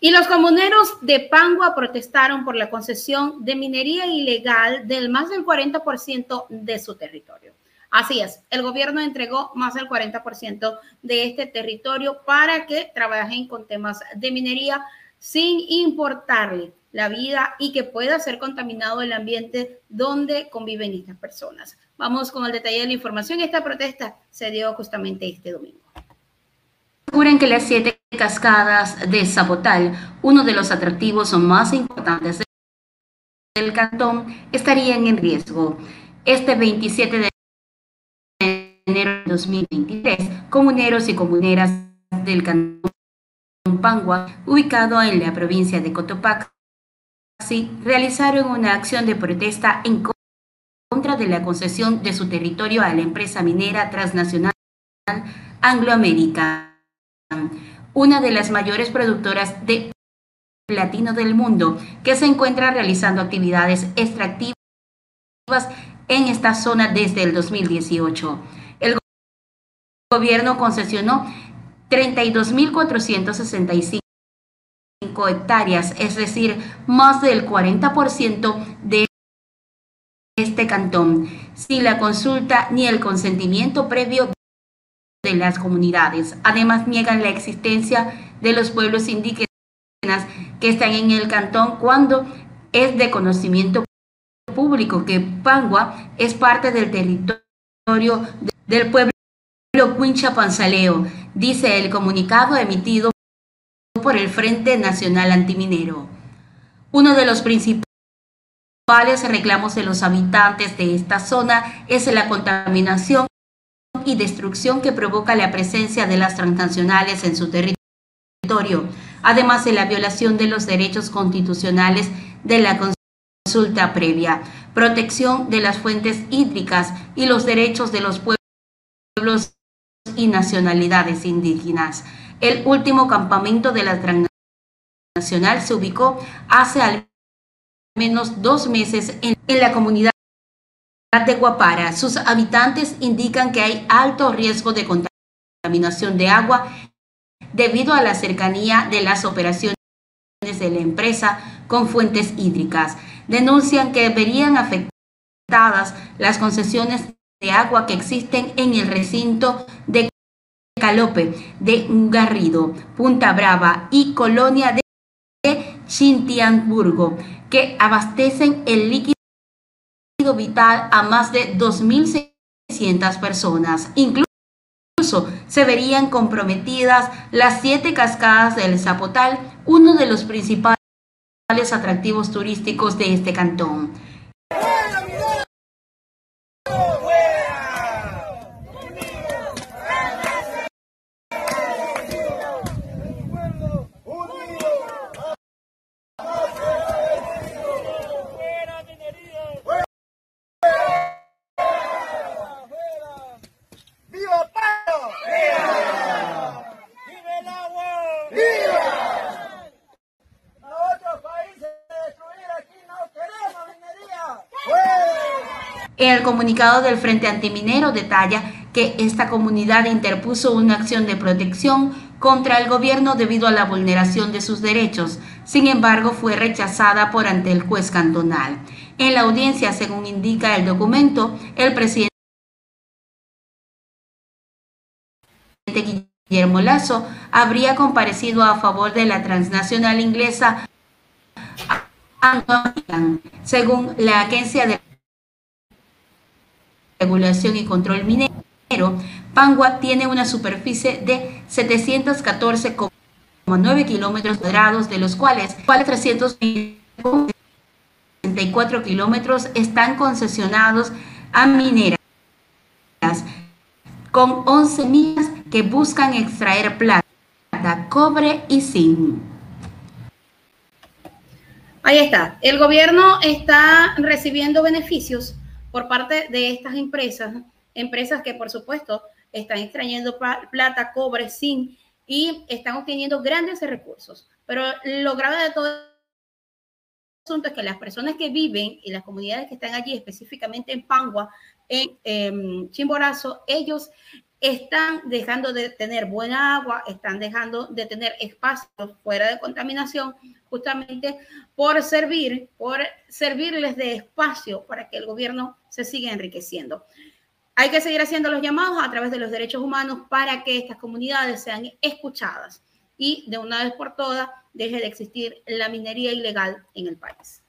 Y los comuneros de Pangua protestaron por la concesión de minería ilegal del más del 40% de su territorio. Así es, el gobierno entregó más del 40% de este territorio para que trabajen con temas de minería sin importarle la vida y que pueda ser contaminado el ambiente donde conviven estas personas. Vamos con el detalle de la información. Esta protesta se dio justamente este domingo. Aseguran que las siete cascadas de Zapotal, uno de los atractivos más importantes del cantón, estarían en riesgo. Este 27 de enero de 2023, comuneros y comuneras del cantón Pangua, ubicado en la provincia de Cotopaxi, realizaron una acción de protesta en contra de la concesión de su territorio a la empresa minera transnacional Angloamérica una de las mayores productoras de platino del mundo, que se encuentra realizando actividades extractivas en esta zona desde el 2018. El gobierno concesionó 32.465 hectáreas, es decir, más del 40% de este cantón, sin la consulta ni el consentimiento previo de las comunidades. Además, niegan la existencia de los pueblos indígenas que están en el cantón cuando es de conocimiento público que Pangua es parte del territorio del pueblo Quincha Panzaleo, dice el comunicado emitido por el Frente Nacional Antiminero. Uno de los principales reclamos de los habitantes de esta zona es la contaminación y destrucción que provoca la presencia de las transnacionales en su territorio, además de la violación de los derechos constitucionales de la consulta previa, protección de las fuentes hídricas y los derechos de los pueblos y nacionalidades indígenas. El último campamento de la transnacional se ubicó hace al menos dos meses en, la comunidad de Guapara. Sus habitantes indican que hay alto riesgo de contaminación de agua debido a la cercanía de las operaciones de la empresa con fuentes hídricas. Denuncian que verían afectadas las concesiones de agua que existen en el recinto de Calope, de Garrido, Punta Brava y Colonia de Chintianburgo, que abastecen el líquido vital a más de 2.600 personas. Incluso se verían comprometidas las siete cascadas del Zapotal, uno de los principales atractivos turísticos de este cantón. El comunicado del Frente Antiminero detalla que esta comunidad interpuso una acción de protección contra el gobierno debido a la vulneración de sus derechos. Sin embargo, fue rechazada por ante el juez cantonal. En la audiencia, según indica el documento, el presidente Guillermo Lazo habría comparecido a favor de la transnacional inglesa según la agencia de regulación y control minero, Pangua tiene una superficie de 714,9 kilómetros cuadrados, de los cuales 364 kilómetros están concesionados a mineras, con 11 minas que buscan extraer plata, cobre y zinc. Ahí está. El gobierno está recibiendo beneficios por parte de estas empresas, empresas que por supuesto están extrayendo plata, cobre, zinc y están obteniendo grandes recursos. Pero lo grave de todo asunto es que las personas que viven y las comunidades que están allí, específicamente en Pangua, en Chimborazo, ellos están dejando de tener buena agua, están dejando de tener espacios fuera de contaminación, justamente por servir, por servirles de espacio para que el gobierno se siga enriqueciendo. Hay que seguir haciendo los llamados a través de los derechos humanos para que estas comunidades sean escuchadas y de una vez por todas deje de existir la minería ilegal en el país.